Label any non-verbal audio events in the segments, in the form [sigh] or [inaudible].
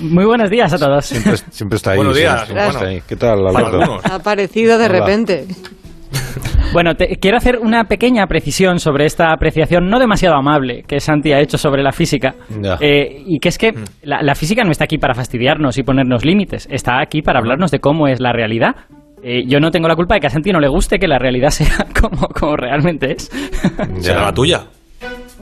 Muy buenos días a todos. Siempre, está ahí. Buenos días. ¿Qué tal, Alberto? Ha aparecido de repente. Bueno, quiero hacer una pequeña precisión sobre esta apreciación no demasiado amable que Santi ha hecho sobre la física. Eh, y que es que mm. la, física no está aquí para fastidiarnos y ponernos límites, está aquí para hablarnos de cómo es la realidad. Eh, yo no tengo la culpa de que a Santi no le guste que la realidad [laughs] sea como, como realmente es. Será la tuya.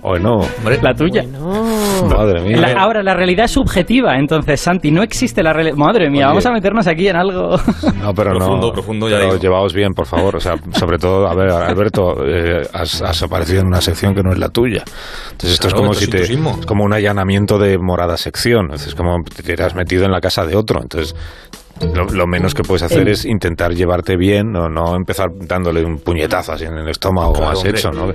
O no. La tuya. Madre mía. ahora, la realidad es subjetiva, entonces, Santi, no existe la realidad. Madre mía, vamos a meternos aquí en algo. [laughs] No, pero profundo, no. Profundo, ya pero llevaos bien, por favor. O sea, sobre todo, a ver, Alberto, eh, has, aparecido en una sección que no es la tuya. Entonces, esto es como si te. Es como un allanamiento de morada sección. Es como te has metido en la casa de otro. Entonces, lo, menos que puedes hacer es intentar llevarte bien, no, no empezar dándole un puñetazo así en el estómago como has hecho, ¿no?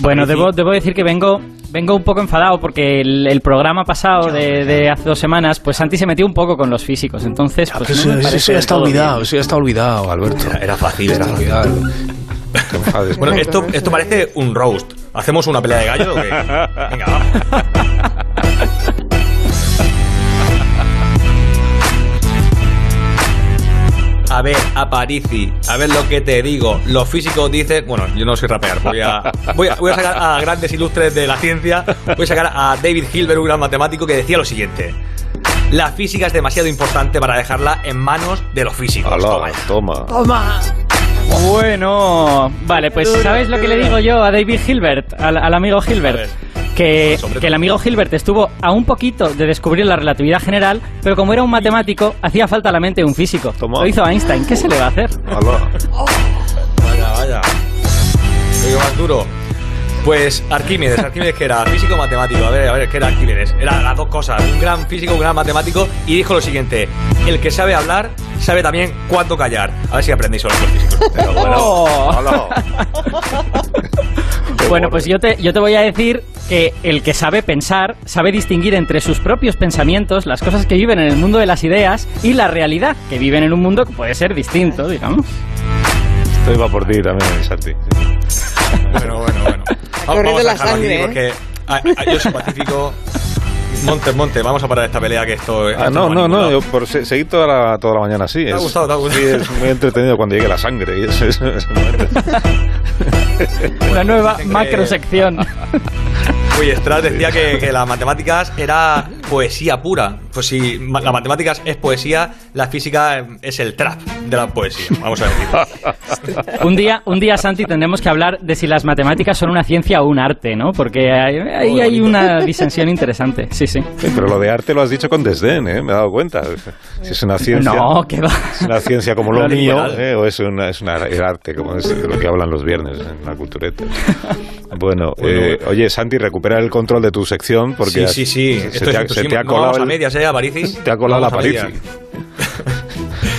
Bueno, debo, debo decir que vengo, vengo un poco enfadado porque el, programa pasado de, hace dos semanas, pues Santi se metió un poco con los físicos, entonces... Pues, eso, ya está olvidado, eso ya está olvidado, Alberto. Era, fácil, era olvidado. bueno, esto, esto parece un roast. ¿Hacemos una pelea de gallo o qué? [laughs] Venga, va. A ver, Aparici, a ver lo que te digo. Los físicos dicen. Bueno, yo no soy rapear, voy a, voy a, voy a sacar a grandes ilustres de la ciencia. Voy a sacar a David Hilbert, un gran matemático, que decía lo siguiente. La física es demasiado importante para dejarla en manos de los físicos. toma, toma. Toma. Bueno, vale, pues ¿sabes lo que le digo yo a David Hilbert, al, al amigo Hilbert? Que, el amigo Hilbert estuvo a un poquito de descubrir la relatividad general, pero como era un matemático, hacía falta la mente de un físico. Lo hizo Einstein. ¿Qué se le va a hacer? Vaya, vaya. Digo más duro. Pues Arquímedes, Arquímedes que era físico matemático. A ver, a ver, ¿qué era Arquímedes? Era las dos cosas, un gran físico, un gran matemático y dijo lo siguiente, el que sabe hablar sabe también cuánto callar. A ver si aprendéis sobre los físicos. [laughs] Pero bueno, oh. Bueno, pues yo te, yo te voy a decir que el que sabe pensar sabe distinguir entre sus propios pensamientos, las cosas que viven en el mundo de las ideas y la realidad, que viven en un mundo que puede ser distinto, digamos. Esto iba por ti también, Santi. Bueno, bueno, bueno. Vamos, de la sangre. porque yo soy pacífico. Monte, Monte, vamos a parar esta pelea que esto ah, no, no, no, yo por seguir toda la, toda la mañana así. ¿Te ha gustado? ¿Te ha gustado? Sí, es muy entretenido cuando llegue la sangre. Y eso, eso, Una [laughs] nueva macro sección. Uy, Strauss decía que, que, las matemáticas era poesía pura. Pues si las matemáticas es poesía, la física es el trap de la poesía. Vamos a decir. [laughs] un día, un día, Santi, tendremos que hablar de si las matemáticas son una ciencia o un arte, ¿no? Porque ahí hay, una [laughs] disensión interesante. Sí, sí, sí. Pero lo de arte lo has dicho con desdén, ¿eh? Me he dado cuenta. Si es una ciencia. No, que va. Es una ciencia como lo mío, ¿eh? O es, una, es una, el arte, como es lo que hablan los viernes en la cultureta. Bueno, [laughs] eh, oye, Santi, recupera el control de tu sección porque sí, sí, sí. Se, te, ha colado a medias, ¿eh, [laughs] Te ha colado la. [laughs]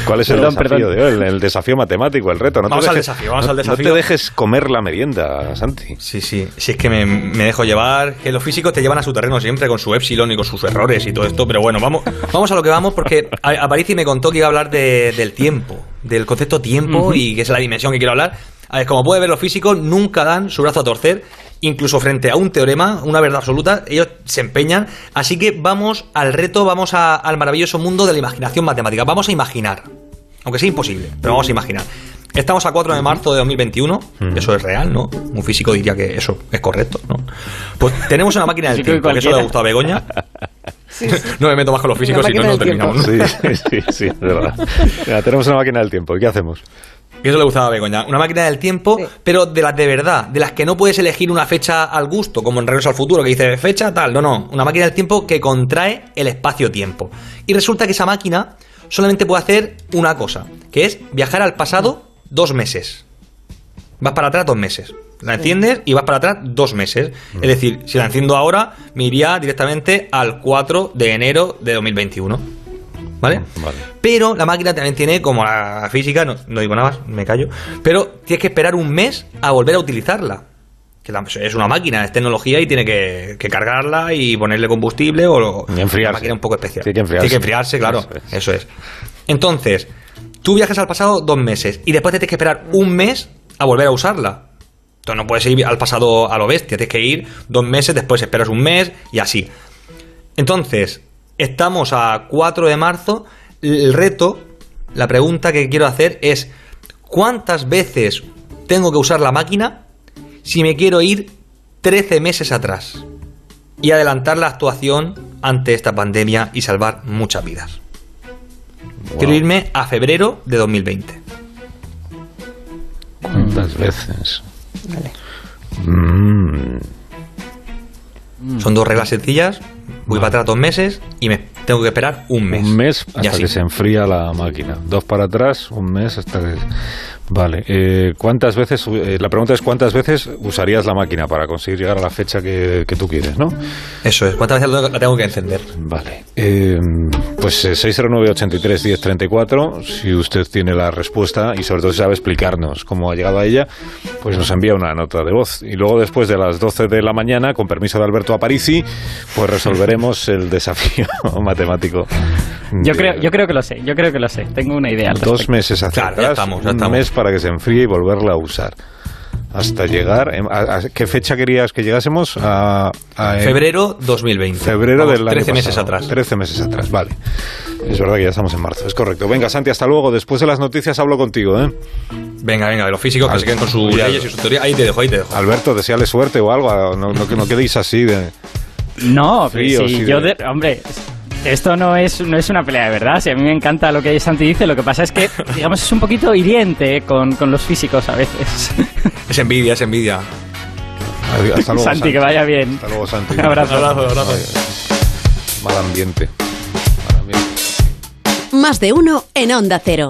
¿Cuál es el desafío de hoy? El, desafío matemático, el reto. No vamos al desafío, vamos al desafío. No te dejes comer la merienda, Santi. Sí, sí. Si es que me, dejo llevar, que los físicos te llevan a su terreno siempre con su epsilon y con sus errores y todo esto. Pero bueno, vamos, vamos a lo que vamos porque a, me contó que iba a hablar del tiempo, del concepto tiempo y que es la dimensión que quiero hablar. A ver, como puede ver, los físicos nunca dan su brazo a torcer incluso frente a un teorema, una verdad absoluta, ellos se empeñan. Así que vamos al reto, vamos al maravilloso mundo de la imaginación matemática. Vamos a imaginar, aunque sea imposible, pero vamos a imaginar. Estamos a 4 de marzo de 2021, eso es real, ¿no? Un físico diría que eso es correcto, ¿no? Pues tenemos una máquina del [laughs] tiempo, que eso le ha gustado a Begoña. [laughs] No me meto más con los físicos, si no, no terminamos. Sí, sí, sí, es verdad. tenemos una máquina del tiempo, ¿y qué hacemos? Y eso le gustaba a Begoña. Una máquina del tiempo, pero de las de verdad, de las que no puedes elegir una fecha al gusto, como en Regreso al Futuro, que dice fecha tal. No, no. Una máquina del tiempo que contrae el espacio-tiempo. Y resulta que esa máquina solamente puede hacer una cosa, que es viajar al pasado dos meses. Vas para atrás dos meses. La enciendes y vas para atrás dos meses. Es decir, si la enciendo ahora, me iría directamente al 4 de enero de 2021. ¿Vale? Pero la máquina también tiene, como la física, no, digo nada más, me callo, pero tienes que esperar un mes a volver a utilizarla. Que es una máquina, es tecnología y tiene que, cargarla y ponerle combustible o enfriarse. una máquina un poco especial. Tiene que enfriarse. Tiene que enfriarse, claro. Eso es. Entonces, tú viajas al pasado dos meses y después tienes que esperar un mes a volver a usarla. Entonces no puedes ir al pasado a lo bestia, tienes que ir dos meses, después esperas un mes y así. Entonces, estamos a 4 de marzo. El reto, la pregunta que quiero hacer es: ¿cuántas veces tengo que usar la máquina si me quiero ir 13 meses atrás y adelantar la actuación ante esta pandemia y salvar muchas vidas? Quiero irme a febrero de 2020. ¿Cuántas veces? Vale. Mm. Son dos reglas sencillas. Voy para atrás dos meses y me tengo que esperar un mes. Un mes hasta que se enfría la máquina. Dos para atrás, un mes hasta que... Vale. Eh, ¿Cuántas veces, eh, la pregunta es cuántas veces usarías la máquina para conseguir llegar a la fecha que, tú quieres, ¿no? Eso es. ¿Cuántas veces la tengo que encender? Vale. Eh, pues 609-83-1034, si usted tiene la respuesta y sobre todo si sabe explicarnos cómo ha llegado a ella, pues nos envía una nota de voz. Y luego después de las 12 de la mañana, con permiso de Alberto Aparici, pues resolveremos el [laughs] desafío matemático. Yo creo, yo creo que lo sé, yo creo que lo sé. Tengo una idea. Dos meses hacia claro, ya estamos, ya estamos para que se enfríe y volverla a usar. Hasta llegar. ¿A, qué fecha querías que llegásemos? A, febrero 2020. Febrero del año 13 meses atrás. 13 meses atrás, vale. Es verdad que ya estamos en marzo, es correcto. Venga, Santi, hasta luego. Después de las noticias hablo contigo, ¿eh? Venga, venga, de los físicos que se queden con sus leyes y su teoría. Ahí te dejo, ahí te dejo. Alberto, deseale suerte o algo. No, no, no quedéis así de. No, frío, sí, yo, de, hombre, esto no es, no es una pelea de verdad. Si a mí me encanta lo que Santi dice, lo que pasa es que, digamos, es un poquito hiriente con, con los físicos a veces. [laughs] Es envidia, es envidia. Hasta luego, Santi, que vaya bien. Hasta luego, Santi. Un abrazo. abrazo, abrazo. Mal ambiente. Mal ambiente. Más de uno en Onda Cero.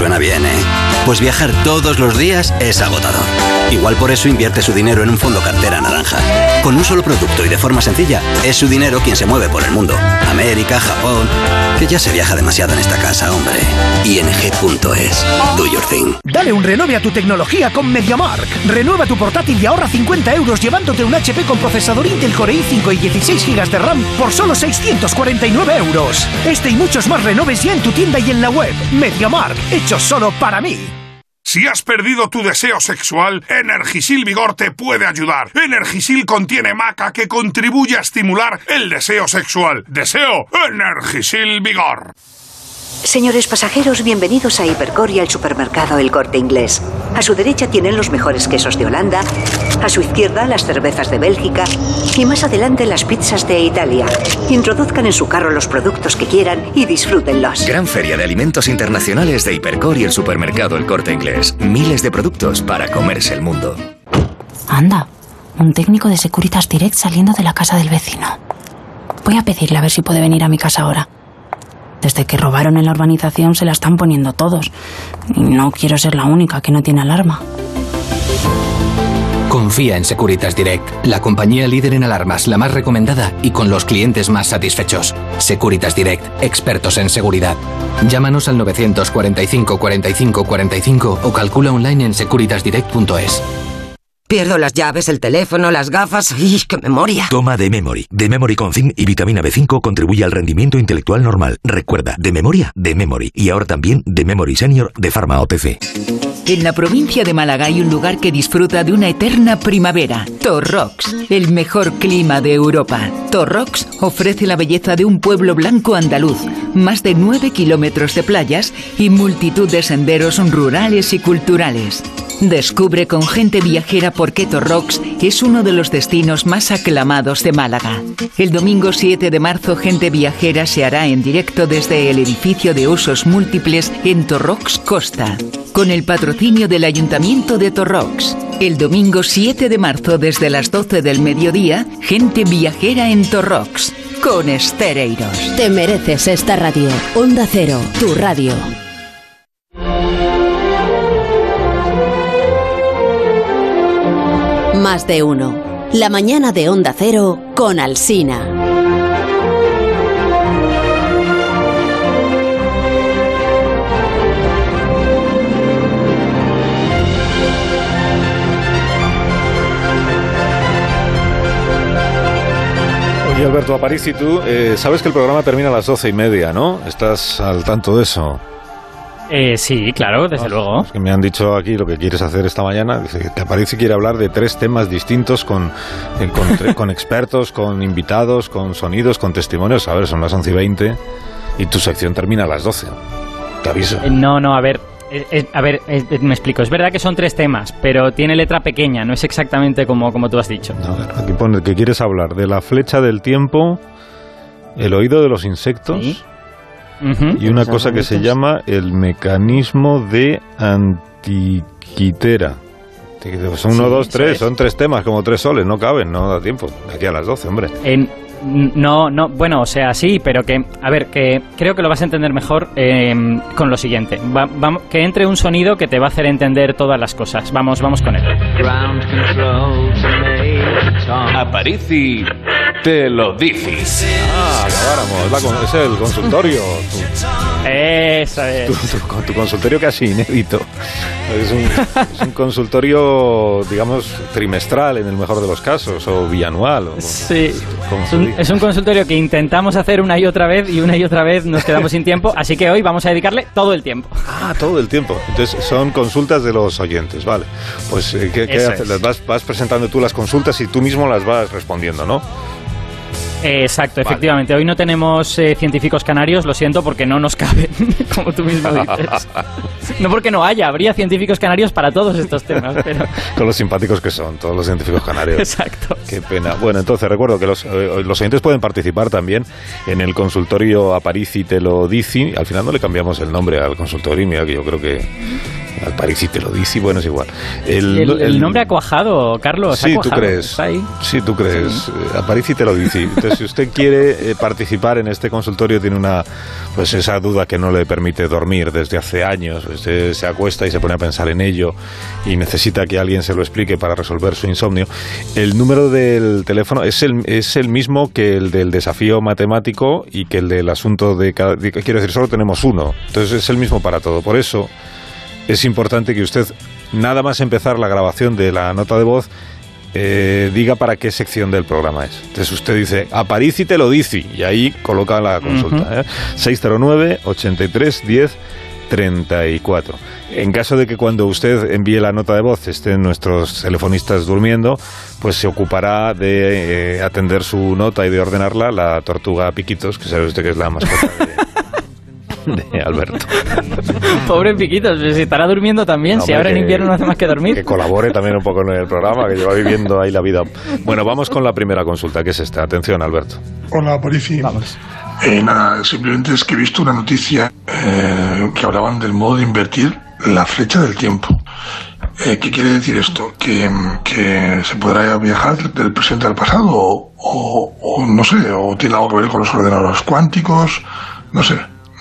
Suena bien, ¿eh? Pues viajar todos los días es agotador. Igual por eso invierte su dinero en un fondo cartera naranja. Con un solo producto y de forma sencilla, es su dinero quien se mueve por el mundo. América, Japón. Que ya se viaja demasiado en esta casa, hombre. ING.es. Do your thing. Dale un renove a tu tecnología con MediaMark. Renueva tu portátil y ahorra 50 euros llevándote un HP con procesador Intel Core i5 y 16 GB de RAM por solo 649 euros. Este y muchos más renoves ya en tu tienda y en la web. MediaMark, solo para mí. Si has perdido tu deseo sexual, Energisil Vigor te puede ayudar. Energisil contiene maca que contribuye a estimular el deseo sexual. Deseo Energisil Vigor. Señores pasajeros, bienvenidos a Hipercor y al supermercado El Corte Inglés. A su derecha tienen los mejores quesos de Holanda, a su izquierda las cervezas de Bélgica y más adelante las pizzas de Italia. Introduzcan en su carro los productos que quieran y disfrútenlos. Gran feria de alimentos internacionales de Hipercor y el supermercado El Corte Inglés. Miles de productos para comerse el mundo. Anda, un técnico de Securitas Direct saliendo de la casa del vecino. Voy a pedirle a ver si puede venir a mi casa ahora. Desde que robaron en la urbanización se la están poniendo todos. No quiero ser la única que no tiene alarma. Confía en Securitas Direct, la compañía líder en alarmas, la más recomendada y con los clientes más satisfechos. Securitas Direct, expertos en seguridad. Llámanos al 945 45 45 o calcula online en securitasdirect.es. Pierdo las llaves, el teléfono, las gafas. ¡Y qué memoria! Toma de memory. De memory con zinc y vitamina B5 contribuye al rendimiento intelectual normal. Recuerda, de memoria, de memory. Y ahora también de memory senior de Pharma OTC. En la provincia de Málaga hay un lugar que disfruta de una eterna primavera. Torrox, el mejor clima de Europa. Torrox ofrece la belleza de un pueblo blanco andaluz, más de 9 kilómetros de playas y multitud de senderos rurales y culturales. Descubre con gente viajera por qué Torrox es uno de los destinos más aclamados de Málaga. El domingo 7 de marzo, Gente Viajera se hará en directo desde el edificio de usos múltiples en Torrox Costa, con el patrocinio del Ayuntamiento de Torrox. El domingo 7 de marzo, desde las 12 del mediodía, Gente Viajera en Torrox, con Estereiros. Te mereces esta radio. Onda Cero, tu radio. Más de uno. La mañana de Onda Cero con Alsina. Alberto Aparici, tú eh, sabes que el programa termina a las doce y media, ¿no? ¿Estás al tanto de eso? Eh, sí, claro, desde luego. que me han dicho aquí lo que quieres hacer esta mañana. Dice que Aparici quiere hablar de tres temas distintos con, eh, con, [laughs] con, expertos, con invitados, con sonidos, con testimonios. A ver, son las once y veinte y tu sección termina a las doce. Te aviso. Eh, no, no, a ver, a ver, me explico. Es verdad que son tres temas, pero tiene letra pequeña, no es exactamente como, como tú has dicho. aquí pone que quieres hablar de la flecha del tiempo, el oído de los insectos y una cosa que se llama el mecanismo de antiquitera. Son uno, dos, tres, son tres temas, como tres soles, no caben, no da tiempo. Aquí a las doce, hombre. En, no, no, bueno, o sea, sí, pero que, a ver, que creo que lo vas a entender mejor em, con lo siguiente. que entre un sonido que te va a hacer entender todas las cosas. Vamos, vamos con él. Aparici te lo dices. Ah, acabáramos. es el consultorio. Eso es. Tu, tu, consultorio casi inédito. Es un, consultorio, digamos, trimestral en el mejor de los casos, o bianual. sí. Es un, consultorio que intentamos hacer una y otra vez y una y otra vez nos quedamos sin tiempo, así que hoy vamos a dedicarle todo el tiempo. Ah, todo el tiempo. Entonces son consultas de los oyentes, vale. Pues, eh, ¿qué, haces? Vas, vas presentando tú las consultas y tú mismo las vas respondiendo, ¿no? exacto, efectivamente. Hoy no tenemos eh, científicos canarios, lo siento, porque no nos caben, [laughs] como tú mismo [laughs] dices. no porque no haya, habría científicos canarios para todos estos temas. Pero... [laughs] Con los simpáticos que son, todos los científicos canarios. Exacto. Qué pena. Bueno, entonces recuerdo que los, eh, los oyentes pueden participar también en el consultorio Aparici Te lo dice. Al final no le cambiamos el nombre al consultorio, mira que yo creo que al París te lo dice, bueno, es igual. El, nombre ha cuajado, Carlos. Sí, tú crees. Sí, tú crees. A París te lo dice. Entonces, si usted quiere eh, participar en este consultorio, tiene una, pues esa duda que no le permite dormir desde hace años. Usted se acuesta y se pone a pensar en ello y necesita que alguien se lo explique para resolver su insomnio. El número del teléfono es el, es el mismo que el del desafío matemático y que el del asunto de cada. quiero decir, solo tenemos uno. Entonces es el mismo para todo. Por eso es importante que usted, nada más empezar la grabación de la nota de voz, eh, diga para qué sección del programa es. Entonces usted dice, a París y te lo dice, y ahí coloca la consulta. 609 83 10 34. En caso de que cuando usted envíe la nota de voz estén nuestros telefonistas durmiendo, pues se ocupará de eh, atender su nota y de ordenarla la tortuga Piquitos, que sabe usted que es la mascota de, [laughs] de Alberto. [laughs] Pobre Piquitos, si estará durmiendo también, si ahora en invierno no hace más que dormir. Que colabore también un poco en el programa, que lleva viviendo ahí la vida. Bueno, vamos con la primera consulta, que es esta. Atención, Alberto. Hola, Parici. Vamos. Eh, nada, simplemente es que he visto una noticia eh, que hablaban del modo de invertir la flecha del tiempo. Eh, ¿Qué quiere decir esto? ¿Que, ¿Que, se podrá viajar del presente al pasado? O, o, o, no sé, o tiene algo que ver con los ordenadores cuánticos? No sé.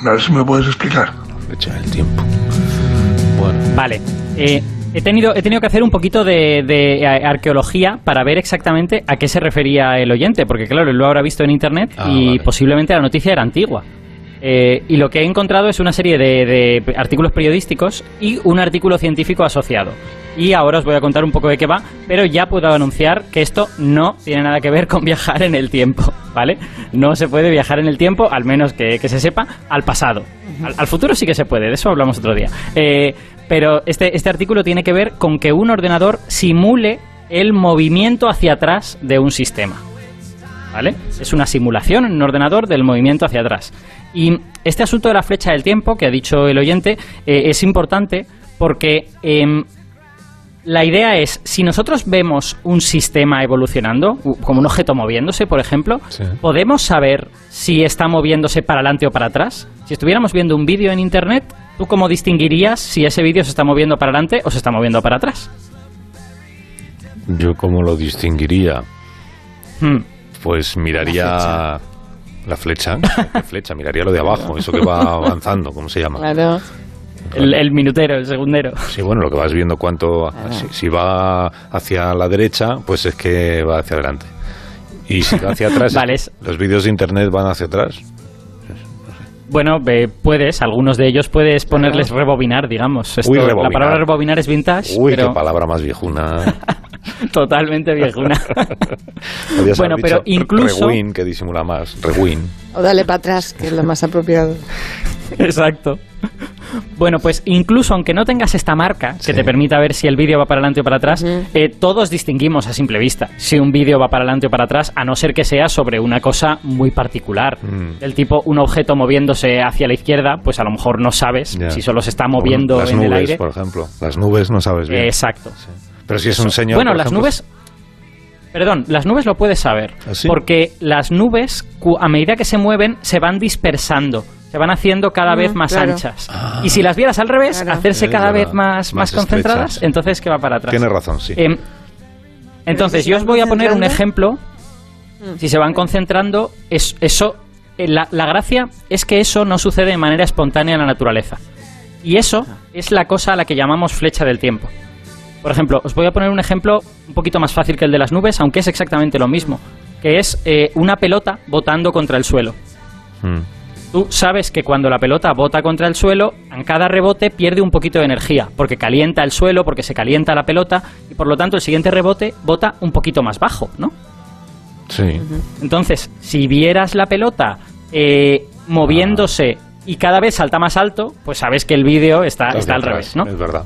A ver si me puedes explicar. Fecha del tiempo. Bueno. Vale. Eh, he, tenido, he tenido que hacer un poquito de, de, arqueología para ver exactamente a qué se refería el oyente, porque claro, lo habrá visto en internet ah, y posiblemente la noticia era antigua. Eh, y lo que he encontrado es una serie de, artículos periodísticos y un artículo científico asociado. Y ahora os voy a contar un poco de qué va, pero ya puedo anunciar que esto no tiene nada que ver con viajar en el tiempo, [laughs] ¿vale? No se puede viajar en el tiempo, al menos que, se sepa, al pasado. Al, futuro sí que se puede, de eso hablamos otro día. Eh, pero este, este artículo tiene que ver con que un ordenador simule el movimiento hacia atrás de un sistema. ¿Vale? Es una simulación en un ordenador del movimiento hacia atrás. Y este asunto de la flecha del tiempo, que ha dicho el oyente, eh, es importante porque em, la idea es, si nosotros vemos un sistema evolucionando, como un objeto moviéndose, por ejemplo, ¿podemos saber si está moviéndose para adelante o para atrás? Si estuviéramos viendo un vídeo en Internet, ¿tú cómo distinguirías si ese vídeo se está moviendo para adelante o se está moviendo para atrás? Yo cómo lo distinguiría. Hmm. Pues miraría la flecha. [laughs] La flecha, miraría lo de abajo, eso que va [laughs] avanzando, ¿cómo se llama? Claro. El, minutero, el segundero. Sí, bueno, lo que vas viendo cuánto... Si, va hacia la derecha, pues es que va hacia adelante. Y si va hacia atrás, [laughs] vale. los vídeos de internet van hacia atrás. Bueno, puedes, algunos de ellos puedes ponerles rebobinar, digamos. La palabra rebobinar es vintage. Uy, qué palabra más viejuna. [laughs] Totalmente viejuna. [laughs] bueno, pero incluso... Rewind, que disimula más. Rewind. O dale para atrás, que es lo más apropiado. [laughs] Exacto. Bueno, pues incluso aunque no tengas esta marca que te permita ver si el vídeo va para adelante o para atrás, eh, todos distinguimos a simple vista si un vídeo va para adelante o para atrás, a no ser que sea sobre una cosa muy particular. Mm. Del tipo un objeto moviéndose hacia la izquierda, pues a lo mejor no sabes si solo se está moviendo en el aire. por ejemplo. Las nubes no sabes bien. exacto. Pero si es un señor. Bueno, las nubes. Perdón, las nubes lo puedes saber. ¿Ah, porque las nubes, a medida que se mueven, se van dispersando se van haciendo cada vez más anchas. y si las vieras al revés, hacerse cada vez más, más, concentradas, entonces ¿qué va para atrás? Tiene razón, sí. Em, entonces, yo os voy a poner un ejemplo. Mm. Si se van concentrando, es, eso, eh, la, la gracia es que eso no sucede de manera espontánea en la naturaleza. Y eso es la cosa a la que llamamos flecha del tiempo. Por ejemplo, os voy a poner un ejemplo un poquito más fácil que el de las nubes, aunque es exactamente lo mismo, que es eh, una pelota botando contra el suelo. Mm. Tú sabes que cuando la pelota bota contra el suelo, en cada rebote pierde un poquito de energía, porque calienta el suelo, porque se calienta la pelota, y por lo tanto el siguiente rebote bota un poquito más bajo, ¿no? Sí. Entonces, si vieras la pelota eh, moviéndose y cada vez salta más alto, pues sabes que el vídeo está, está al revés, ¿no? Es verdad.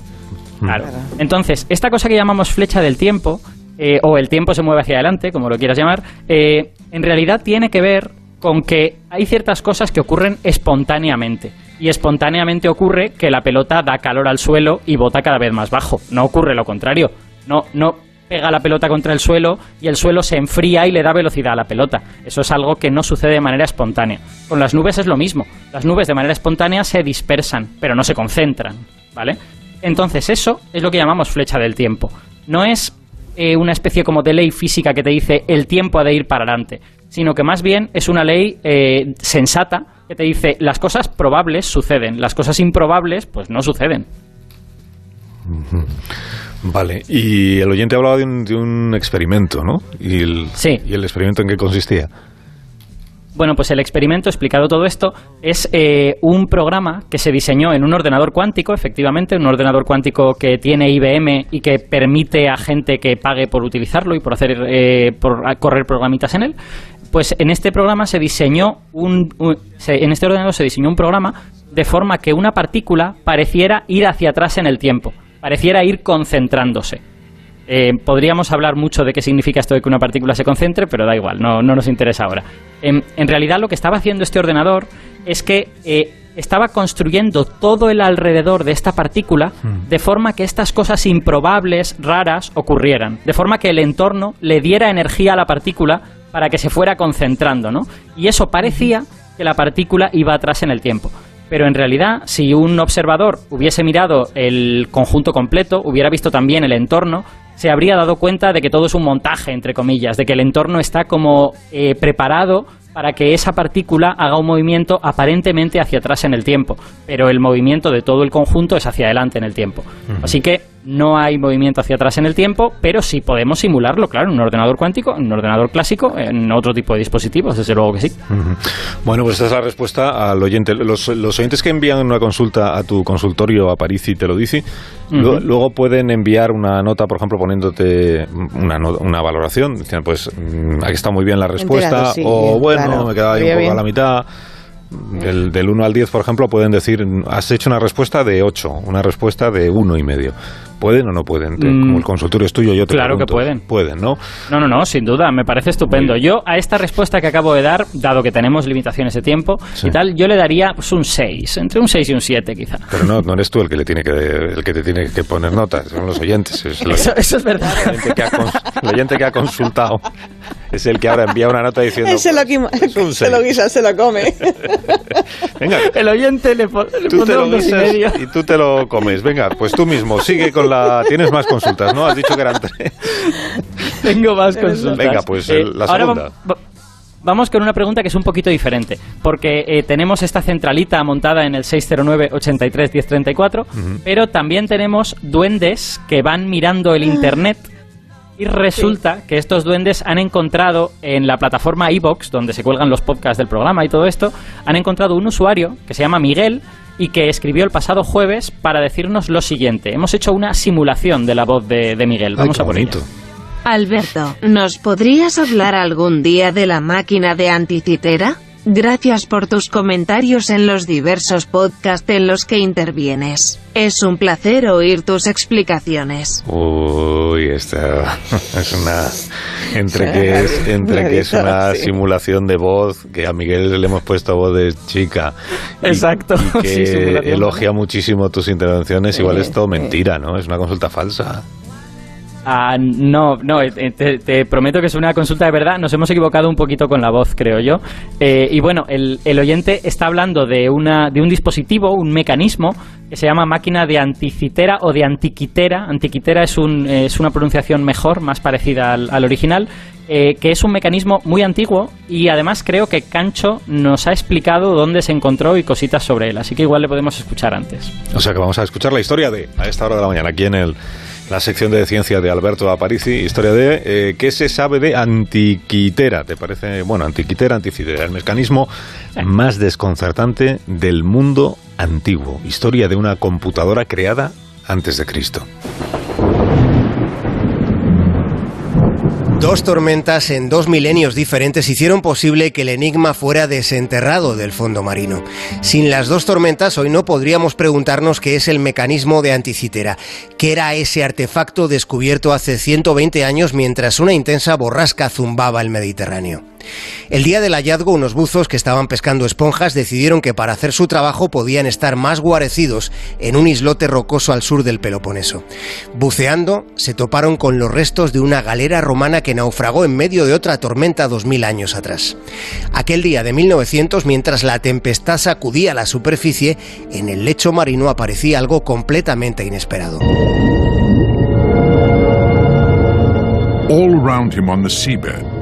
Claro. Entonces, esta cosa que llamamos flecha del tiempo, eh, o el tiempo se mueve hacia adelante, como lo quieras llamar, eh, en realidad tiene que ver con que hay ciertas cosas que ocurren espontáneamente. Y espontáneamente ocurre que la pelota da calor al suelo y bota cada vez más bajo. No ocurre lo contrario. No, no pega la pelota contra el suelo y el suelo se enfría y le da velocidad a la pelota. Eso es algo que no sucede de manera espontánea. Con las nubes es lo mismo. Las nubes de manera espontánea se dispersan, pero no se concentran, ¿vale? Entonces eso es lo que llamamos flecha del tiempo. No es eh, una especie como de ley física que te dice el tiempo ha de ir para adelante sino que más bien es una ley eh, sensata que te dice las cosas probables suceden, las cosas improbables pues no suceden. Vale, y el oyente hablaba de un, de un experimento, ¿no? Y el, sí. ¿Y el experimento en qué consistía? Bueno, pues el experimento, explicado todo esto, es eh, un programa que se diseñó en un ordenador cuántico, efectivamente, un ordenador cuántico que tiene IBM y que permite a gente que pague por utilizarlo y por hacer eh, por correr programitas en él. Pues en este programa se diseñó un, en este ordenador se diseñó un programa de forma que una partícula pareciera ir hacia atrás en el tiempo, pareciera ir concentrándose. Eh, podríamos hablar mucho de qué significa esto de que una partícula se concentre, pero da igual, no, no nos interesa ahora. En, realidad lo que estaba haciendo este ordenador es que eh, estaba construyendo todo el alrededor de esta partícula hmm. de forma que estas cosas improbables, raras, ocurrieran. De forma que el entorno le diera energía a la partícula para que se fuera concentrando, ¿no? Y eso parecía que la partícula iba atrás en el tiempo. Pero en realidad, si un observador hubiese mirado el conjunto completo, hubiera visto también el entorno, se habría dado cuenta de que todo es un montaje, entre comillas, de que el entorno está como eh, preparado para que esa partícula haga un movimiento aparentemente hacia atrás en el tiempo, pero el movimiento de todo el conjunto es hacia adelante en el tiempo. Así que no hay movimiento hacia atrás en el tiempo, pero sí podemos simularlo, claro, en un ordenador cuántico, en un ordenador clásico, en otro tipo de dispositivos, desde luego que sí. Bueno, pues esa es la respuesta al oyente. Los, oyentes que envían una consulta a tu consultorio a París y te lo dice, luego pueden enviar una nota, por ejemplo, poniéndote una, una valoración. Dicen, pues mm, aquí está muy bien la respuesta, o bueno, no, me quedaba ahí un poco a la mitad. Del, del 1 al 10, por ejemplo, pueden decir, has hecho una respuesta de 8, una respuesta de 1 y medio. ¿Pueden o no pueden? Como el mm. consultorio es tuyo, yo te Claro que pueden. Pueden, ¿no? No, no, no, sin duda, me parece estupendo. Yo a esta respuesta que acabo de dar, dado que tenemos limitaciones de tiempo y tal, yo le daría pues, un 6, entre un 6 y un 7 quizá. Pero no, no eres tú el que, le tiene que, el que te tiene que poner notas, son los oyentes. eso, eso, es verdad. El oyente, que ha, consultado es el que ahora envía una nota diciendo... se, lo, pues, [laughs] se lo guisa, se lo come. Venga. El oyente le, le tú te lo guisas y tú te lo comes. Venga, pues tú mismo, sigue con la... Tienes más consultas, ¿no? Has dicho que eran tres. Tengo más consultas. Venga, pues eh, la segunda. vamos con una pregunta que es un poquito diferente, porque eh, tenemos esta centralita montada en el 609-83-1034, pero también tenemos duendes que van mirando el ah. Internet y resulta que estos duendes han encontrado en la plataforma iBox, donde se cuelgan los podcasts del programa y todo esto, han encontrado un usuario que se llama Miguel y que escribió el pasado jueves para decirnos lo siguiente. Hemos hecho una simulación de la voz de, Miguel. Vamos a por Alberto, ¿nos podrías hablar algún día de la máquina de anticitera? Gracias por tus comentarios en los diversos podcasts en los que intervienes. Es un placer oír tus explicaciones. Uy, esta [laughs] es una entre que es [laughs] entre que es una simulación de voz que a Miguel le hemos puesto voz de chica. Exacto. Y [laughs] que elogia muchísimo tus intervenciones. Igual es todo mentira, ¿no? Es una consulta falsa. Ah, no, no, eh, te, prometo que es una consulta de verdad. Nos hemos equivocado un poquito con la voz, creo yo. Eh, y bueno, el, oyente está hablando de, una, de un dispositivo, un mecanismo que se llama máquina de anticitera o de antiquitera. Antiquitera es, un, es una pronunciación mejor, más parecida al, original, eh, que es un mecanismo muy antiguo y además creo que Cancho nos ha explicado dónde se encontró y cositas sobre él. Así que igual le podemos escuchar antes. O sea que vamos a escuchar la historia de a esta hora de la mañana aquí en el la sección de ciencia de Alberto Aparici, historia de eh, qué se sabe de antiquitera. ¿Te parece? Bueno, antiquitera, anticitera, el mecanismo más desconcertante del mundo antiguo. Historia de una computadora creada antes de Cristo. Dos tormentas en dos milenios diferentes hicieron posible que el enigma fuera desenterrado del fondo marino. Sin las dos tormentas, hoy no podríamos preguntarnos qué es el mecanismo de anticitera, qué era ese artefacto descubierto hace 120 años mientras una intensa borrasca zumbaba el Mediterráneo. El día del hallazgo, unos buzos que estaban pescando esponjas decidieron que para hacer su trabajo podían estar más guarecidos en un islote rocoso al sur del Peloponeso. Buceando, se toparon con los restos de una galera romana que naufragó en medio de otra tormenta dos años atrás. Aquel día de 1900, mientras la tempestad sacudía la superficie, en el lecho marino aparecía algo completamente inesperado. All around him on the seabed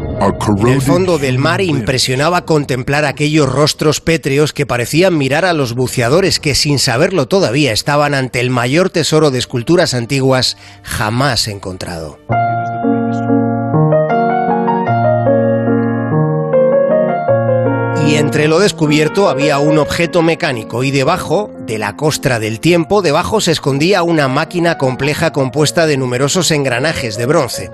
el fondo del mar impresionaba contemplar aquellos rostros pétreos que parecían mirar a los buceadores que sin saberlo todavía estaban ante el mayor tesoro de esculturas antiguas jamás encontrado. Y entre lo descubierto había un objeto mecánico y debajo, de la costra del tiempo, debajo se escondía una máquina compleja compuesta de numerosos engranajes de bronce.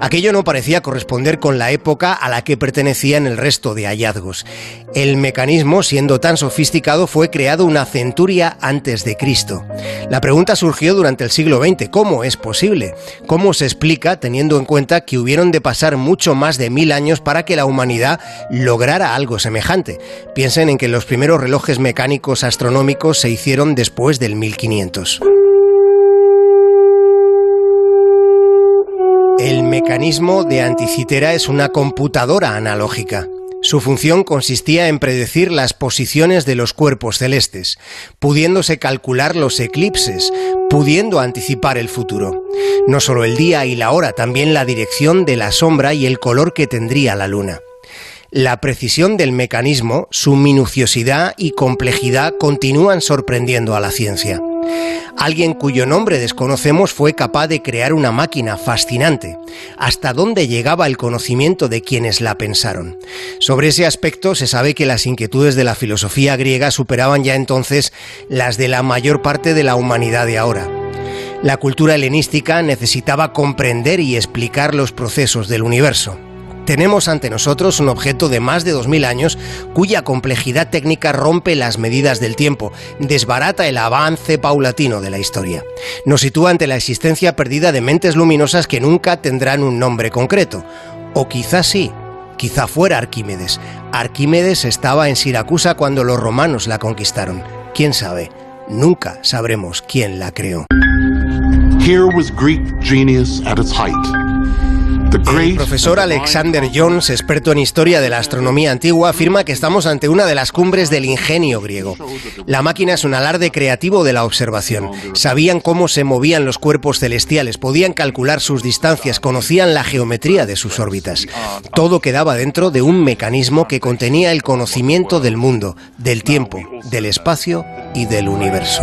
Aquello no parecía corresponder con la época a la que pertenecían el resto de hallazgos. El mecanismo, siendo tan sofisticado, fue creado una centuria antes de Cristo. La pregunta surgió durante el siglo XX, ¿cómo es posible? ¿Cómo se explica teniendo en cuenta que hubieron de pasar mucho más de mil años para que la humanidad lograra algo semejante? Piensen en que los primeros relojes mecánicos astronómicos se hicieron después del 1500. El mecanismo de anticitera es una computadora analógica. Su función consistía en predecir las posiciones de los cuerpos celestes, pudiéndose calcular los eclipses, pudiendo anticipar el futuro. No solo el día y la hora, también la dirección de la sombra y el color que tendría la luna. La precisión del mecanismo, su minuciosidad y complejidad continúan sorprendiendo a la ciencia. Alguien cuyo nombre desconocemos fue capaz de crear una máquina fascinante. ¿Hasta dónde llegaba el conocimiento de quienes la pensaron? Sobre ese aspecto se sabe que las inquietudes de la filosofía griega superaban ya entonces las de la mayor parte de la humanidad de ahora. La cultura helenística necesitaba comprender y explicar los procesos del universo. Tenemos ante nosotros un objeto de más de 2000 años cuya complejidad técnica rompe las medidas del tiempo, desbarata el avance paulatino de la historia. Nos sitúa ante la existencia perdida de mentes luminosas que nunca tendrán un nombre concreto. O quizás sí, quizá fuera Arquímedes. Arquímedes estaba en Siracusa cuando los romanos la conquistaron. ¿Quién sabe? Nunca sabremos quién la creó. Here was Greek genius at its height. El profesor Alexander Jones, experto en historia de la astronomía antigua, afirma que estamos ante una de las cumbres del ingenio griego. La máquina es un alarde creativo de la observación. Sabían cómo se movían los cuerpos celestiales, podían calcular sus distancias, conocían la geometría de sus órbitas. Todo quedaba dentro de un mecanismo que contenía el conocimiento del mundo, del tiempo, del espacio y del universo.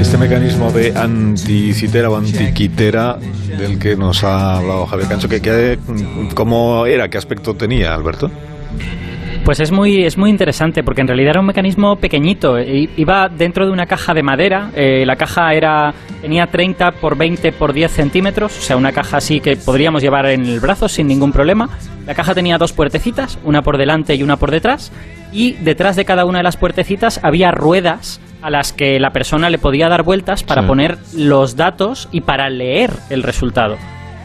Este mecanismo de anticitera o antiquitera del que nos ha hablado Javier Cancho, que, ¿cómo era? ¿Qué aspecto tenía, Alberto? Pues es muy, es muy interesante porque en realidad era un mecanismo pequeñito. Iba dentro de una caja de madera. Eh, la caja era tenía 30 por 20 por 10 centímetros, o sea, una caja así que podríamos llevar en el brazo sin ningún problema. La caja tenía dos puertecitas, una por delante y una por detrás. Y detrás de cada una de las puertecitas había ruedas a las que la persona le podía dar vueltas para poner los datos y para leer el resultado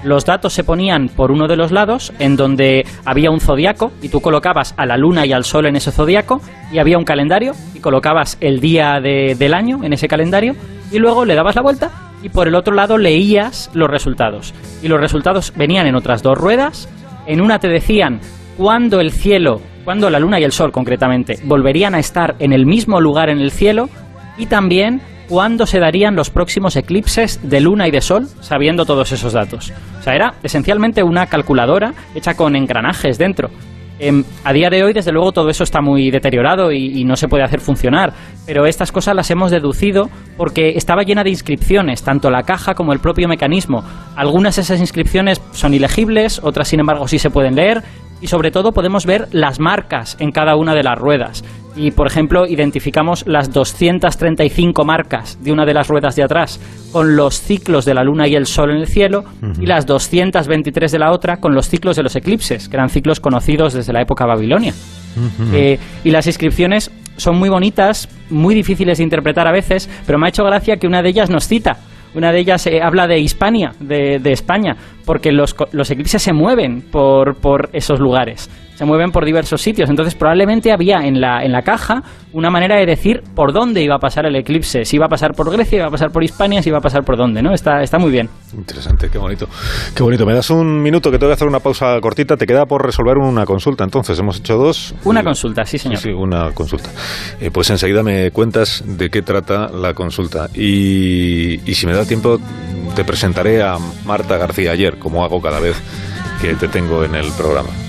los datos se ponían por uno de los lados, en donde había un zodiaco, y tú colocabas a la luna y al sol en ese zodiaco, y había un calendario, y colocabas el día del año en ese calendario, y luego le dabas la vuelta, y por el otro lado leías los resultados. Y los resultados venían en otras dos ruedas, en una te decían cuándo el cielo, cuándo la luna y el sol concretamente, volverían a estar en el mismo lugar en el cielo, y también cuándo se darían los próximos eclipses de luna y de sol, sabiendo todos esos datos. O sea, era esencialmente una calculadora hecha con engranajes dentro. Em, a día de hoy, desde luego, todo eso está muy deteriorado y, no se puede hacer funcionar, pero estas cosas las hemos deducido porque estaba llena de inscripciones, tanto la caja como el propio mecanismo. Algunas de esas inscripciones son ilegibles, otras, sin embargo, sí se pueden leer, y sobre todo podemos ver las marcas en cada una de las ruedas. Y por ejemplo, identificamos las 235 marcas de una de las ruedas de atrás con los ciclos de la luna y el sol en el cielo y las 223 de la otra con los ciclos de los eclipses, que eran ciclos conocidos desde la época babilonia. Eh, y las inscripciones son muy bonitas, muy difíciles de interpretar a veces, pero me ha hecho gracia que una de ellas nos cita una de ellas eh, habla de Hispania, de, España, porque los, los, eclipses se mueven por, por esos lugares se mueven por diversos sitios. Entonces probablemente había en la, en la caja una manera de decir por dónde iba a pasar el eclipse. Si iba a pasar por Grecia, iba a pasar por Hispania, si iba a pasar por dónde, ¿no? Está, está muy bien. Interesante, qué bonito. Qué bonito. Me das un minuto que tengo que hacer una pausa cortita. Te queda por resolver una consulta. Entonces, hemos hecho dos. Una consulta, sí, señor. Sí, una consulta. Eh, pues enseguida me cuentas de qué trata la consulta. Y, y si me da tiempo, te presentaré a Marta García ayer, como hago cada vez que te tengo en el programa.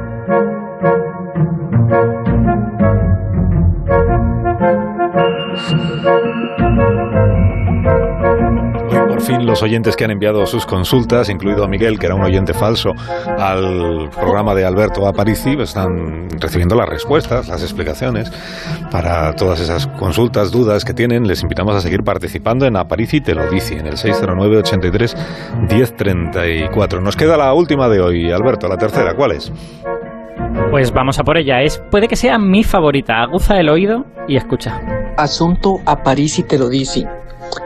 Los oyentes que han enviado sus consultas, incluido a Miguel, que era un oyente falso, al programa de Alberto Aparici, están recibiendo las respuestas, las explicaciones para todas esas consultas, dudas que tienen. Les invitamos a seguir participando en Aparici Te lo dice, en el 609 83 1034. Nos queda la última de hoy, Alberto, la tercera, ¿cuál es? Pues vamos a por ella. Es, puede que sea mi favorita. Aguza el oído y escucha. Asunto Aparici te lo dice.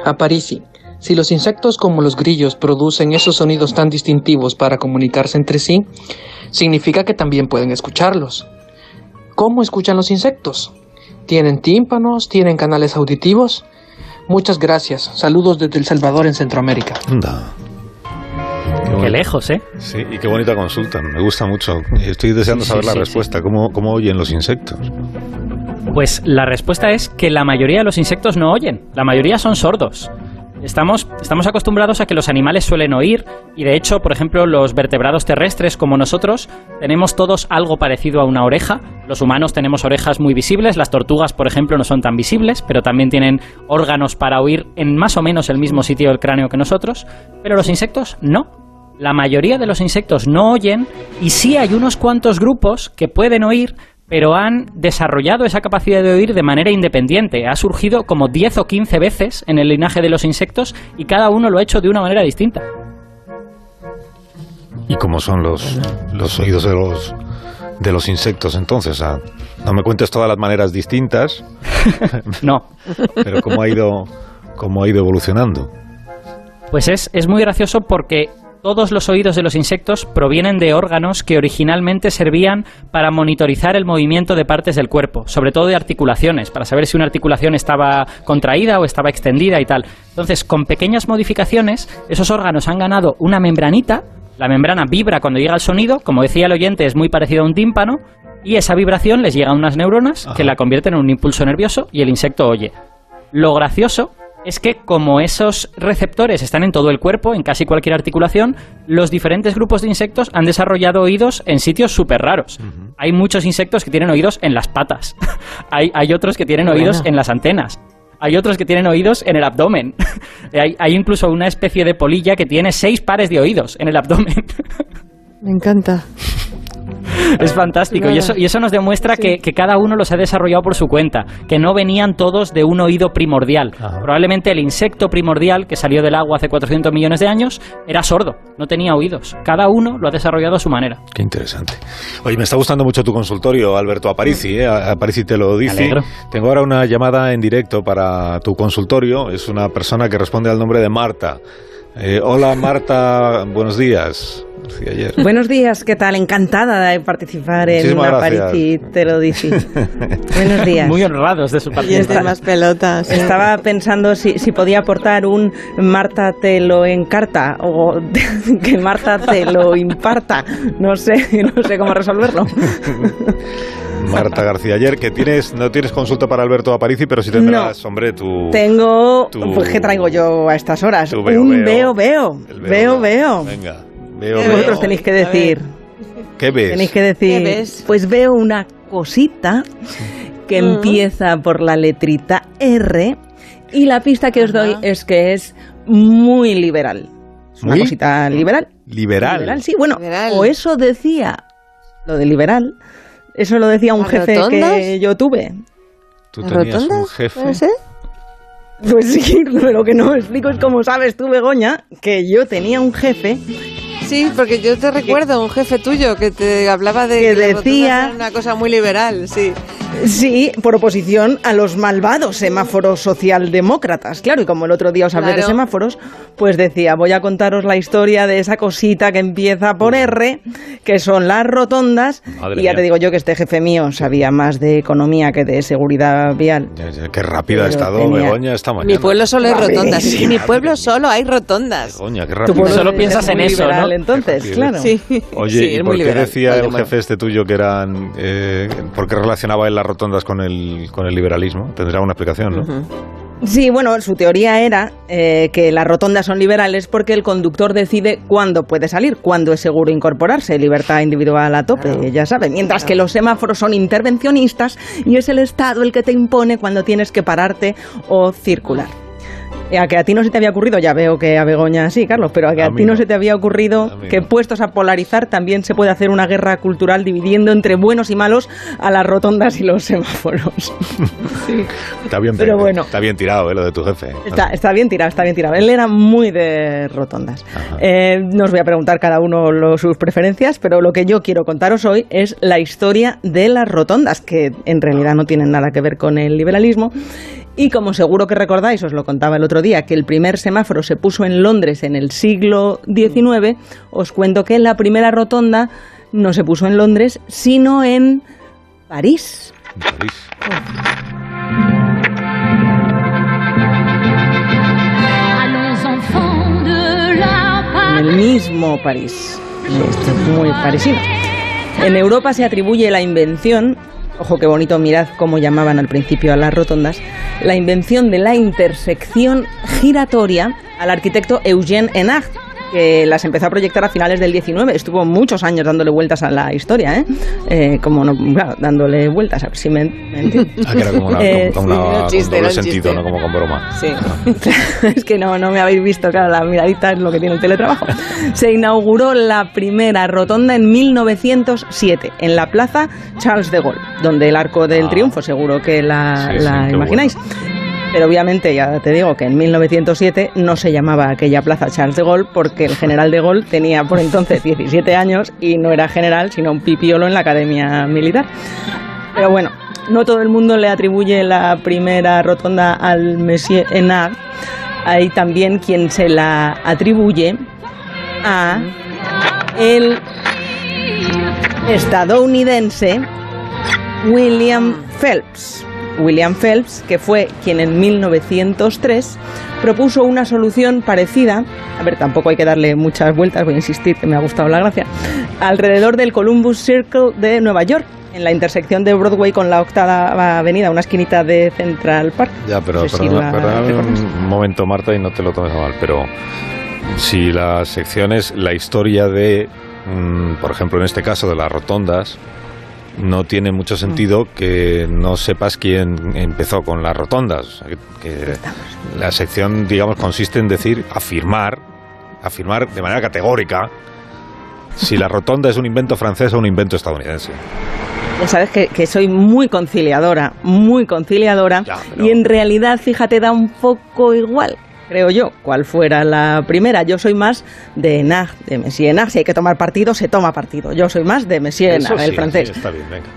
Aparici, si los insectos como los grillos producen esos sonidos tan distintivos para comunicarse entre sí, significa que también pueden escucharlos. ¿Cómo escuchan los insectos? ¿Tienen tímpanos? ¿Tienen canales auditivos? Muchas gracias. Saludos desde El Salvador en Centroamérica. Qué, lejos, ¿eh? Sí, y qué bonita consulta. Me gusta mucho. Estoy deseando saber la respuesta. ¿Cómo, ¿Cómo oyen los insectos? Pues la respuesta es que la mayoría de los insectos no oyen. La mayoría son sordos. Estamos, estamos acostumbrados a que los animales suelen oír y de hecho, por ejemplo, los vertebrados terrestres como nosotros tenemos todos algo parecido a una oreja. Los humanos tenemos orejas muy visibles, las tortugas, por ejemplo, no son tan visibles, pero también tienen órganos para oír en más o menos el mismo sitio del cráneo que nosotros, pero los insectos no. La mayoría de los insectos no oyen y sí hay unos cuantos grupos que pueden oír, pero han desarrollado esa capacidad de oír de manera independiente. Ha surgido como 10 o 15 veces en el linaje de los insectos y cada uno lo ha hecho de una manera distinta. ¿Y cómo son los, los oídos de los, de los insectos entonces? no me cuentes todas las maneras distintas. [laughs] no. Pero cómo ha ido cómo ha ido evolucionando. Pues es, es muy gracioso porque todos los oídos de los insectos provienen de órganos que originalmente servían para monitorizar el movimiento de partes del cuerpo, sobre todo de articulaciones, para saber si una articulación estaba contraída o estaba extendida y tal. Entonces, con pequeñas modificaciones, esos órganos han ganado una membranita, la membrana vibra cuando llega el sonido, como decía el oyente, es muy parecido a un tímpano, y esa vibración les llega a unas neuronas que la convierten en un impulso nervioso y el insecto oye. Lo gracioso es que como esos receptores están en todo el cuerpo, en casi cualquier articulación, los diferentes grupos de insectos han desarrollado oídos en sitios súper raros. Hay muchos insectos que tienen oídos en las patas, [laughs] hay, hay, otros que tienen oídos en las antenas, hay otros que tienen oídos en el abdomen, [laughs] hay, hay incluso una especie de polilla que tiene seis pares de oídos en el abdomen. [laughs] Me encanta. Es fantástico. Y eso, y eso nos demuestra que, cada uno los ha desarrollado por su cuenta, que no venían todos de un oído primordial. Probablemente el insecto primordial que salió del agua hace 400 millones de años era sordo, no tenía oídos. Cada uno lo ha desarrollado a su manera. Qué interesante. Oye, me está gustando mucho tu consultorio, Alberto Aparici. ¿eh? Aparici te lo dice. Tengo ahora una llamada en directo para tu consultorio. Es una persona que responde al nombre de Marta. Eh, hola Marta, buenos días. Buenos días, ¿qué tal? Encantada de participar en la París te lo dije. [laughs] Buenos días. Muy honrados de su participación. Y más pelotas. Estaba pensando si, si, podía aportar un Marta te lo encarta o [laughs] que Marta te lo imparta. No sé, [laughs] no sé cómo resolverlo. Marta García Ayer, que tienes, no tienes consulta para Alberto Aparici, pero sí tendrás, hombre, tu... Tengo, pues ¿qué traigo yo a estas horas? veo, un veo, veo, veo, veo. Venga. Veo, Vosotros tenéis que decir. ¿Qué ves? Tenéis que decir. Pues veo una cosita que empieza por la letrita R y la pista que os doy es que es muy liberal. una cosita liberal. Liberal. sí. Bueno, o eso decía lo de liberal. Eso lo decía un jefe que yo tuve. ¿Tú tenías un jefe? Pues sí, [laughs] lo que no me explico es cómo sabes tú, Begoña, que yo tenía un jefe Sí, porque yo te recuerdo un jefe tuyo que te hablaba de que, decía una cosa muy liberal, sí. Sí, por oposición a los malvados semáforos socialdemócratas. Claro, y como el otro día os hablé de semáforos, pues decía, voy a contaros la historia de esa cosita que empieza por R, que son las rotondas. y ya te digo yo que este jefe mío sabía más de economía que de seguridad vial. qué rápido ha estado Begoña esta mañana. Mi pueblo solo hay rotondas. En mi pueblo solo hay rotondas. Begoña, qué rápido. solo piensas en eso, ¿no? entonces, claro. Oye, ¿y por qué decía el jefe este tuyo que eran... Eh, ¿Por qué relacionaba él las rotondas con el, con el liberalismo? Tendrá una explicación, ¿no? Sí, bueno, su teoría era eh, que las rotondas son liberales porque el conductor decide cuándo puede salir, cuándo es seguro incorporarse, libertad individual a tope, ya sabe. Mientras que los semáforos son intervencionistas y es el Estado el que te impone cuando tienes que pararte o circular. Eh, a que a ti no se te había ocurrido, ya veo que a Begoña sí, Carlos, pero a que a, ti no, se te había ocurrido que puestos a polarizar también se puede hacer una guerra cultural dividiendo entre buenos y malos a las rotondas y los semáforos. [laughs] Está bien, pero bueno, está bien tirado eh, lo de tu jefe. Está, está, bien tirado, está bien tirado. Él era muy de rotondas. Eh, no os voy a preguntar cada uno sus preferencias, pero lo que yo quiero contaros hoy es la historia de las rotondas, que en realidad no tienen nada que ver con el liberalismo y como seguro que recordáis, os lo contaba el otro día, que el primer semáforo se puso en Londres en el siglo XIX, os cuento que la primera rotonda no se puso en Londres, sino en París. París. En el mismo París. Esto es muy parecido. En Europa se atribuye la invención ojo qué bonito, mirad cómo llamaban al principio a las rotondas, la invención de la intersección giratoria al arquitecto Eugène Enard, que las empezó a proyectar a finales del 19. Estuvo muchos años dándole vueltas a la historia, ¿eh? eh como no, dándole vueltas, a ver si me, Ah, que era como una, [laughs] eh, doble sentido, no como con broma. Sí. [laughs] es que no, no me habéis visto, claro, la miradita es lo que tiene el teletrabajo. Se inauguró la primera rotonda en 1907 en la plaza Charles de Gaulle, donde el Arco del ah. Triunfo, seguro que la, imagináis. Pero obviamente ya te digo que en 1907 no se llamaba aquella plaza Charles de Gaulle porque el general de Gaulle tenía por entonces 17 años y no era general, sino un pipiolo en la academia militar. Pero bueno, no todo el mundo le atribuye la primera rotonda al Monsieur Enard. Hay también quien se la atribuye a el estadounidense William Phelps. William Phelps, que fue quien en 1903 propuso una solución parecida, a ver, tampoco hay que darle muchas vueltas, voy a insistir que me ha gustado la gracia, alrededor del Columbus Circle de Nueva York, en la intersección de Broadway con la octava avenida, una esquinita de Central Park. Ya, pero un momento, Marta, y no te lo tomes a mal, pero si la sección es la historia de, mm, por ejemplo, en este caso de las rotondas, no tiene mucho sentido que no sepas quién empezó con las rotondas. Que la sección, digamos, consiste en decir, afirmar, afirmar de manera categórica si la rotonda es un invento francés o un invento estadounidense. Ya sabes que, soy muy conciliadora, muy conciliadora, y en realidad, fíjate, da un poco igual creo yo, cuál fuera la primera. Yo soy más de Enag, de Messier Enag. Si hay que tomar partido, se toma partido. Yo soy más de Messier Enag, el francés. está bien, venga.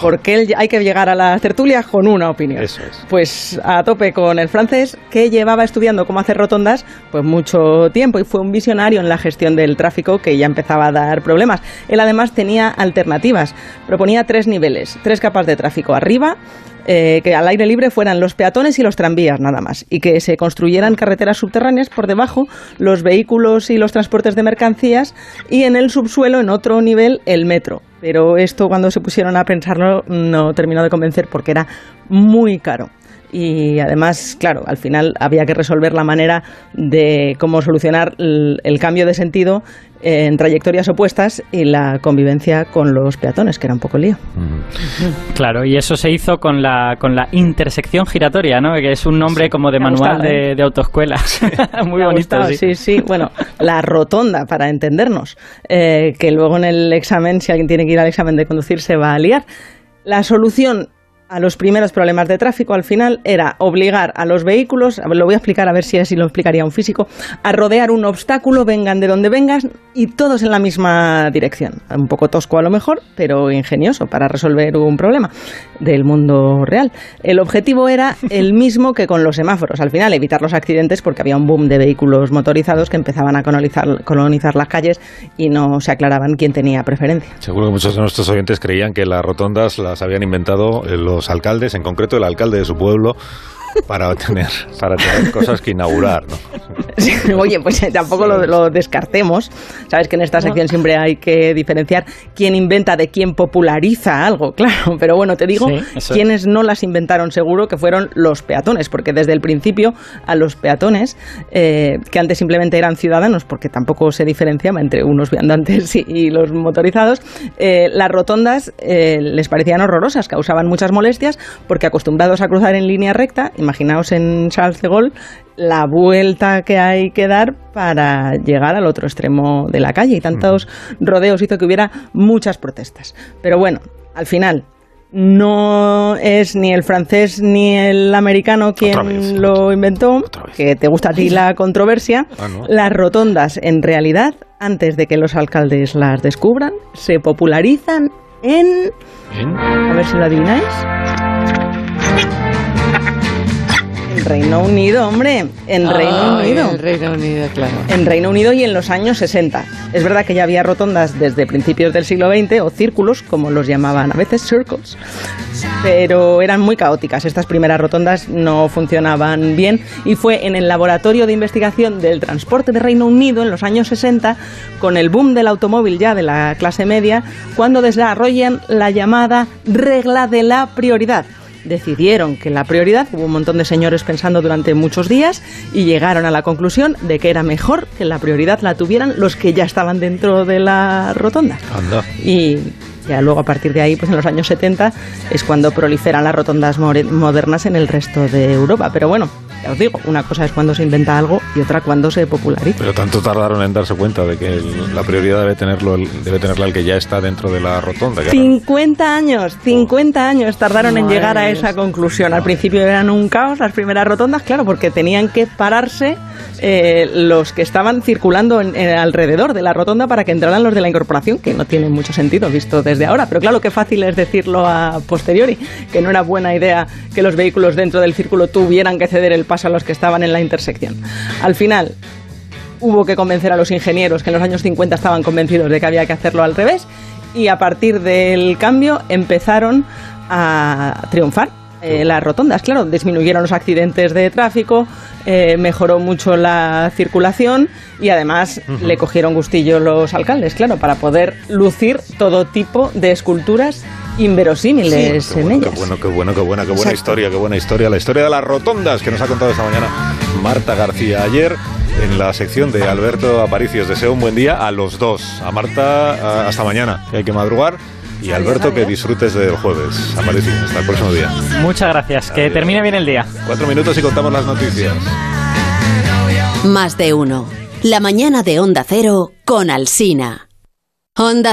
Porque hay que llegar a las tertulias con una opinión. Eso es. Pues a tope con el francés, que llevaba estudiando cómo hacer rotondas pues mucho tiempo y fue un visionario en la gestión del tráfico que ya empezaba a dar problemas. Él además tenía alternativas. Proponía tres niveles, tres capas de tráfico. Arriba, eh, que al aire libre fueran los peatones y los tranvías nada más, y que se construyeran carreteras subterráneas por debajo, los vehículos y los transportes de mercancías, y en el subsuelo, en otro nivel, el metro. Pero esto cuando se pusieron a pensarlo no terminó de convencer porque era muy caro y además, claro, al final había que resolver la manera de cómo solucionar el, cambio de sentido en trayectorias opuestas y la convivencia con los peatones, que era un poco lío. Claro, y eso se hizo con la, con la intersección giratoria, ¿no? Que es un nombre como de manual de, ¿eh? de, autoescuela. [laughs] Muy bonito. sí. sí, Bueno, la rotonda, para entendernos, eh, que luego en el examen, si alguien tiene que ir al examen de conducir, se va a liar. La solución a los primeros problemas de tráfico al final era obligar a los vehículos, lo voy a explicar a ver si así lo explicaría un físico, a rodear un obstáculo, vengan de donde vengan y todos en la misma dirección. Un poco tosco a lo mejor, pero ingenioso para resolver un problema del mundo real. El objetivo era el [laughs] mismo que con los semáforos, al final evitar los accidentes porque había un boom de vehículos motorizados que empezaban a colonizar, colonizar las calles y no se aclaraban quién tenía preferencia. Seguro que muchos de nuestros oyentes creían que las rotondas las habían inventado los los alcaldes, en concreto el alcalde de su pueblo, para tener, para tener cosas que inaugurar. ¿no? oye, pues eh, tampoco lo, descartemos. Sabes que en esta sección siempre hay que diferenciar quién inventa de quién populariza algo, [laughs] claro. Pero bueno, te digo, quienes no las inventaron seguro que fueron los peatones, porque desde el principio a los peatones, eh, que antes simplemente eran ciudadanos, porque tampoco se diferenciaba entre unos viandantes [laughs] y, los motorizados, eh, las rotondas les parecían horrorosas, causaban muchas molestias, porque acostumbrados a cruzar en línea recta, imaginaos en Charles de Gaulle la vuelta que hay que dar para llegar al otro extremo de la calle y tantos rodeos hizo que hubiera muchas protestas. Pero bueno, al final no es ni el francés ni el americano quien lo inventó, que te gusta a ti la [laughs] controversia. Ah, las rotondas, en realidad, antes de que los alcaldes las descubran, se popularizan en... A ver si lo adivináis. Reino Unido, hombre, en Reino Unido. En Reino Unido, claro. En Reino Unido y en los años 60. Es verdad que ya había rotondas desde principios del siglo XX, o círculos, como los llamaban a veces, circles, pero eran muy caóticas. Estas primeras rotondas no funcionaban bien y fue en el Laboratorio de Investigación del Transporte de Reino Unido en los años 60, con el boom del automóvil ya de la clase media, cuando desarrollan la llamada regla de la prioridad decidieron que la prioridad, hubo un montón de señores pensando durante muchos días y llegaron a la conclusión de que era mejor que la prioridad la tuvieran los que ya estaban dentro de la rotonda. Y ya luego a partir de ahí, pues en los años 70 es cuando proliferan las rotondas modernas en el resto de Europa. Pero bueno, ya os digo, una cosa es cuando se inventa algo y otra cuando se populariza. Pero tanto tardaron en darse cuenta de que la prioridad debe tenerlo debe tenerla el que ya está dentro de la rotonda. 50 años, 50 años tardaron en llegar a esa conclusión. Al principio eran un caos las primeras rotondas, claro, porque tenían que pararse eh, los que estaban circulando alrededor de la rotonda para que entraran los de la incorporación, que no tiene mucho sentido visto desde ahora. Pero claro, qué fácil es decirlo a posteriori, que no era buena idea que los vehículos dentro del círculo tuvieran que ceder el paso a los que estaban en la intersección. Al final, hubo que convencer a los ingenieros que en los años 50 estaban convencidos de que había que hacerlo al revés y a partir del cambio empezaron a triunfar. Eh, las rotondas, claro, disminuyeron los accidentes de tráfico, eh, mejoró mucho la circulación y además le cogieron gustillo los alcaldes, claro, para poder lucir todo tipo de esculturas inverosímiles en ellas. Qué bueno, qué bueno, qué buena, qué buena historia, qué buena historia. La historia de las rotondas que nos ha contado esta mañana Marta García. Ayer en la sección de Alberto Aparicio. Os deseo un buen día a los dos. A Marta, hasta mañana, que hay que madrugar. Y Alberto, que disfrutes del jueves. Aparicio, hasta el próximo día. Muchas gracias, que termine bien el día. Cuatro minutos y contamos las noticias. Más de uno. La mañana de Onda Cero con Alsina. Onda